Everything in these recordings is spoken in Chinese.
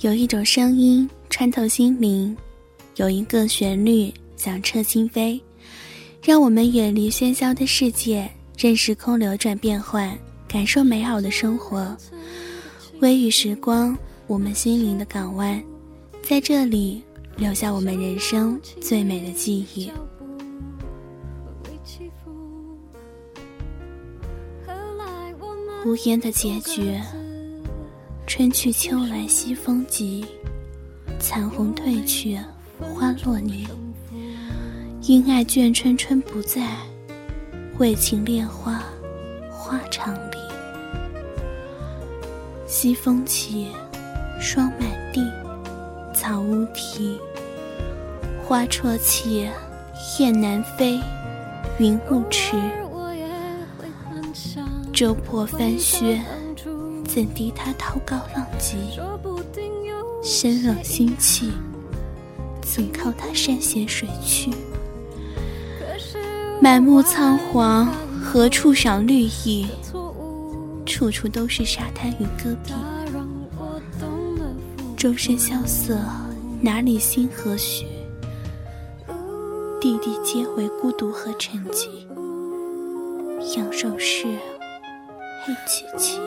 有一种声音穿透心灵，有一个旋律响彻心扉，让我们远离喧嚣的世界，任时空流转变换，感受美好的生活。微雨时光，我们心灵的港湾，在这里留下我们人生最美的记忆。无言的结局。春去秋来西风急，残红褪去花落泥。因爱眷春春不在，为情恋花花常离。西风起，霜满地，草乌啼。花啜泣，雁南飞，云雾迟。舟破帆靴。怎敌他涛高浪急？身冷心气，怎靠他山险水曲？满目苍黄，何处赏绿意？处处都是沙滩与戈壁。周身萧瑟，哪里心何许？地地皆为孤独和沉寂。仰首是黑漆漆。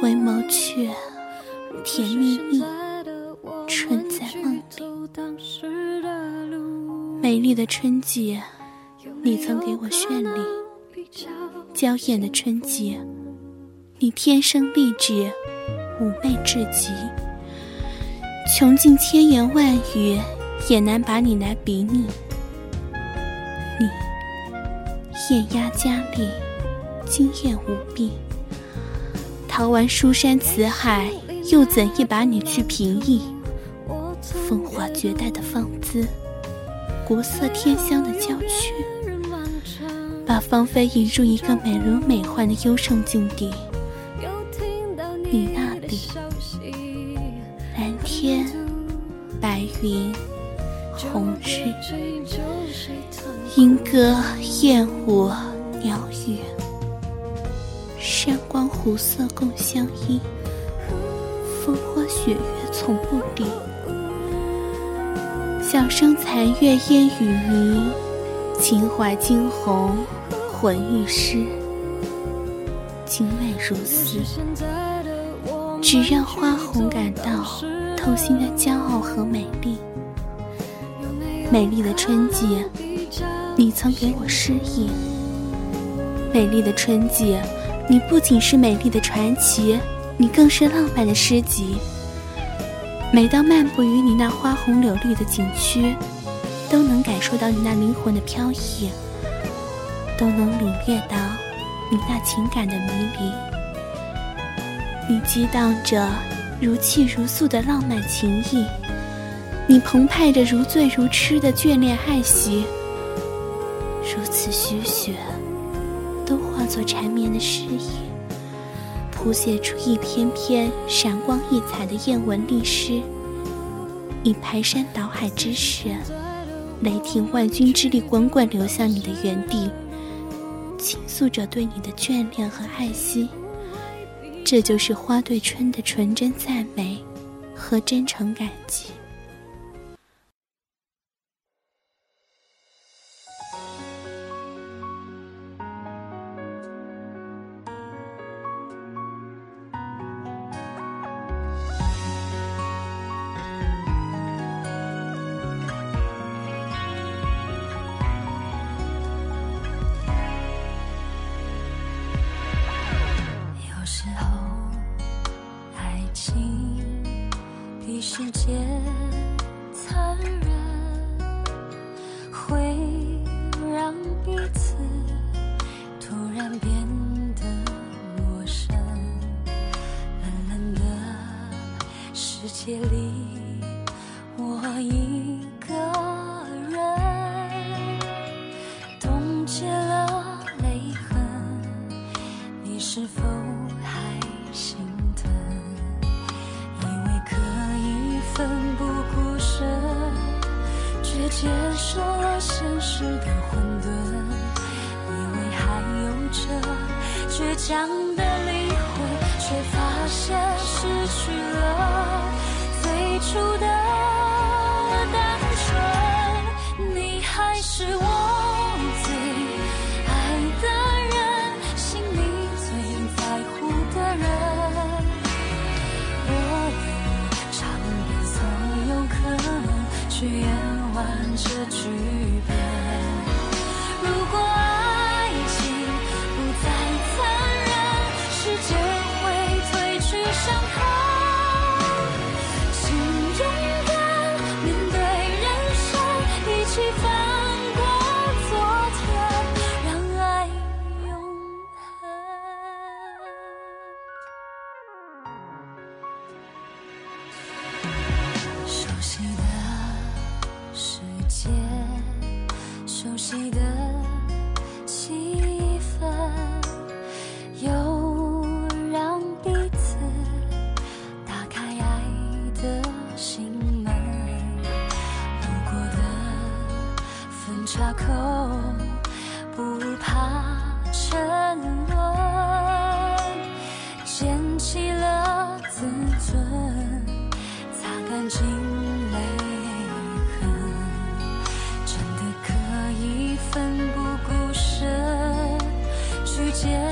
回眸却甜蜜蜜，春在梦里。美丽的春季，你曾给我绚丽；娇艳的春季，你天生丽质，妩媚至极。穷尽千言万语，也难把你来比拟。你艳压佳丽，惊艳无比。逃完书山辞海，又怎一把你去平抑？风华绝代的芳姿，国色天香的娇躯，把芳菲引入一个美轮美奂的幽胜境地。你那里，蓝天、白云、红日，莺歌燕舞，鸟语。山光湖色共相依，风花雪月从不离。小生残月烟雨迷，情怀惊鸿魂欲失。精美如斯，只让花红感到透心的骄傲和美丽。美丽的春季，你曾给我诗意。美丽的春季。你不仅是美丽的传奇，你更是浪漫的诗集。每当漫步于你那花红柳绿的景区，都能感受到你那灵魂的飘逸，都能领略到你那情感的迷离。你激荡着如泣如诉的浪漫情意，你澎湃着如醉如痴的眷恋爱惜。如此虚雪。都化作缠绵的诗意，谱写出一篇篇闪光溢彩的艳文丽诗，以排山倒海之势，雷霆万钧之力滚滚流向你的原地，倾诉着对你的眷恋和爱惜。这就是花对春的纯真赞美和真诚感激。界残忍，会让彼此突然变得陌生。冷冷的世界里，倔强的灵魂。却发现失去了最初的单纯。你还是我最爱的人，心里最在乎的人。我愿意尝遍所有可能，去演完这剧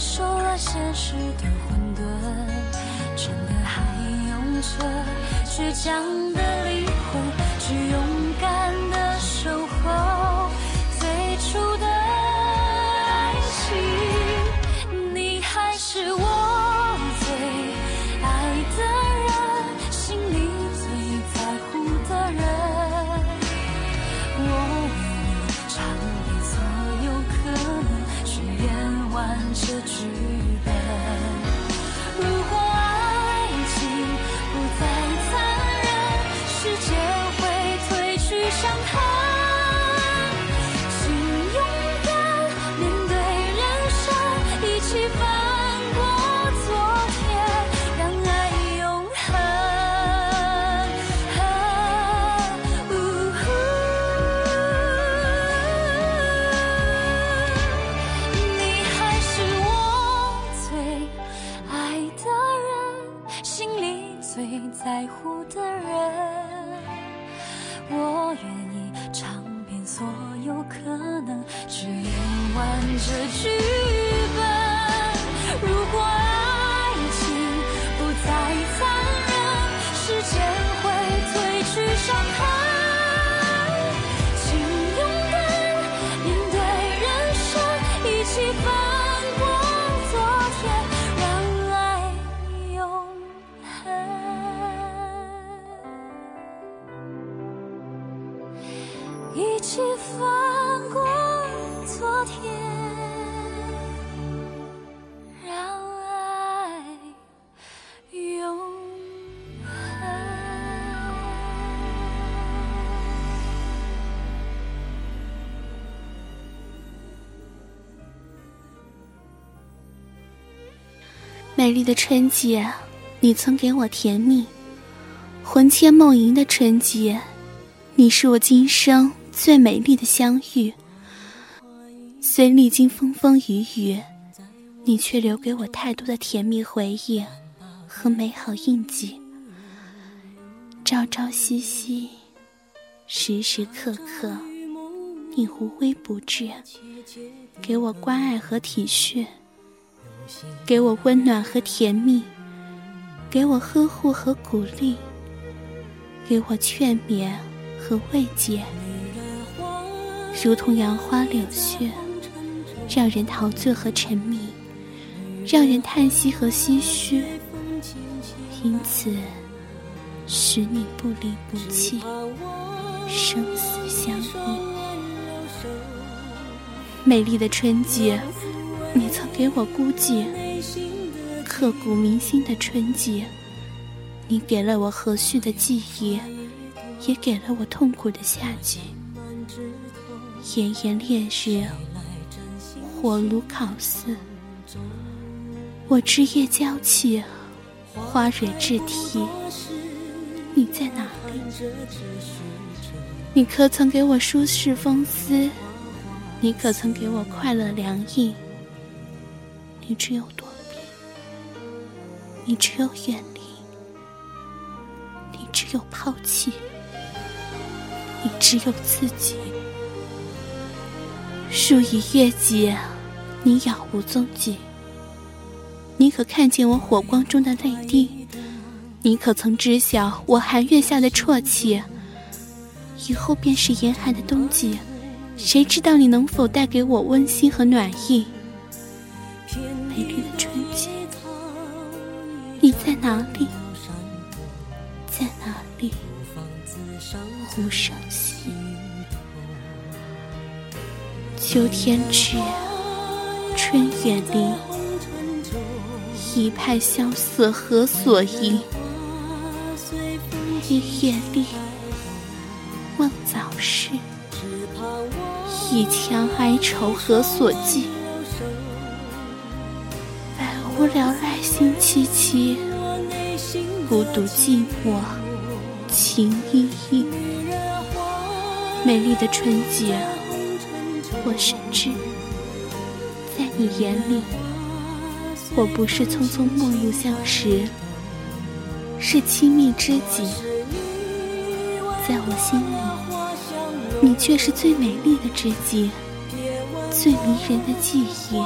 受了现实的混沌，真的还用着倔强的灵魂，去勇敢的失去。在乎的人。我愿意尝遍所有可能，去演完这剧美丽的春节，你曾给我甜蜜；魂牵梦萦的春节，你是我今生最美丽的相遇。虽历经风风雨雨，你却留给我太多的甜蜜回忆和美好印记。朝朝夕夕，时时刻刻，你无微不至，给我关爱和体恤。给我温暖和甜蜜，给我呵护和鼓励，给我劝勉和慰藉，如同杨花柳絮，让人陶醉和沉迷，让人叹息和唏嘘，因此使你不离不弃，生死相依。美丽的春节。你曾给我孤寂、刻骨铭心的春节，你给了我和煦的记忆，也给了我痛苦的夏季。炎炎烈日，火炉烤似，我枝叶娇气，花蕊质体，你在哪里？你可曾给我舒适风丝？你可曾给我快乐凉意？你只有躲避，你只有远离，你只有抛弃，你只有自己。树已月节，你杳无踪迹。你可看见我火光中的泪滴？你可曾知晓我寒月下的啜泣？以后便是严寒的冬季，谁知道你能否带给我温馨和暖意？美丽的春季，你在哪里？在哪里？湖上溪，秋天至，春远离，一派萧瑟何所依？一夜立。梦早逝，一腔哀愁何所寄？无聊赖心凄凄，孤独寂寞情依依。美丽的春节，我深知，在你眼里，我不是匆匆陌路相识，是亲密知己。在我心里，你却是最美丽的知己，最迷人的记忆，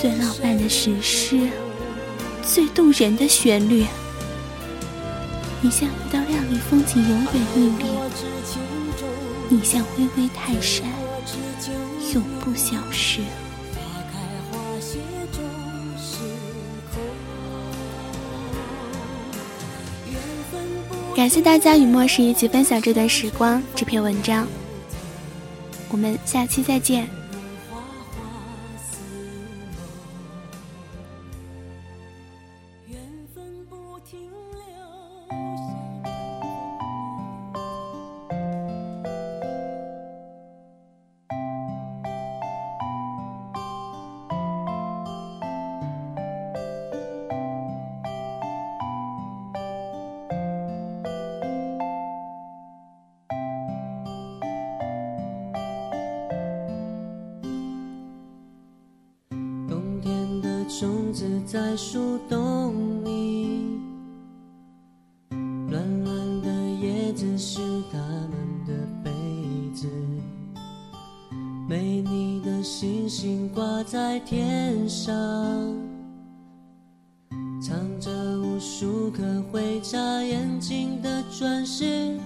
最浪漫的史诗，最动人的旋律。你像一道亮丽风景，永远屹立；你像巍巍泰山，永不消失。感谢大家与莫世一起分享这段时光，这篇文章。我们下期再见。种子在树洞里，是他们的杯子，美丽的星星挂在天上，藏着无数颗会眨眼睛的钻石。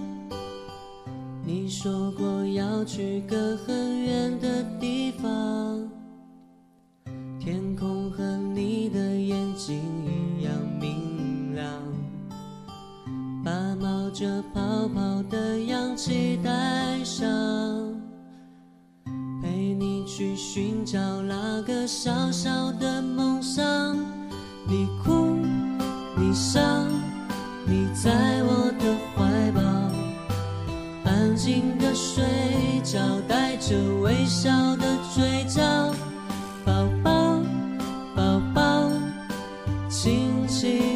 你说过要去个很远的地方。天空和你的眼睛一样明亮，把冒着泡期待上，陪你去寻找那个小小的梦想。你哭，你笑，你在我的怀抱，安静的睡觉，带着微笑的嘴角。宝宝，宝宝，亲亲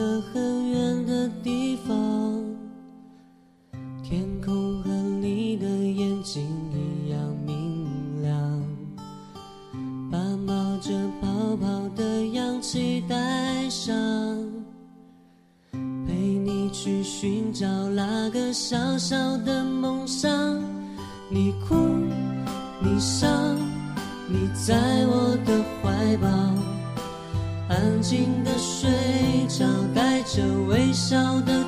个很远带着微笑的。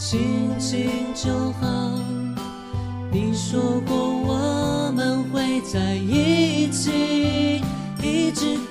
心情就好，你说过我们会在一起，一直。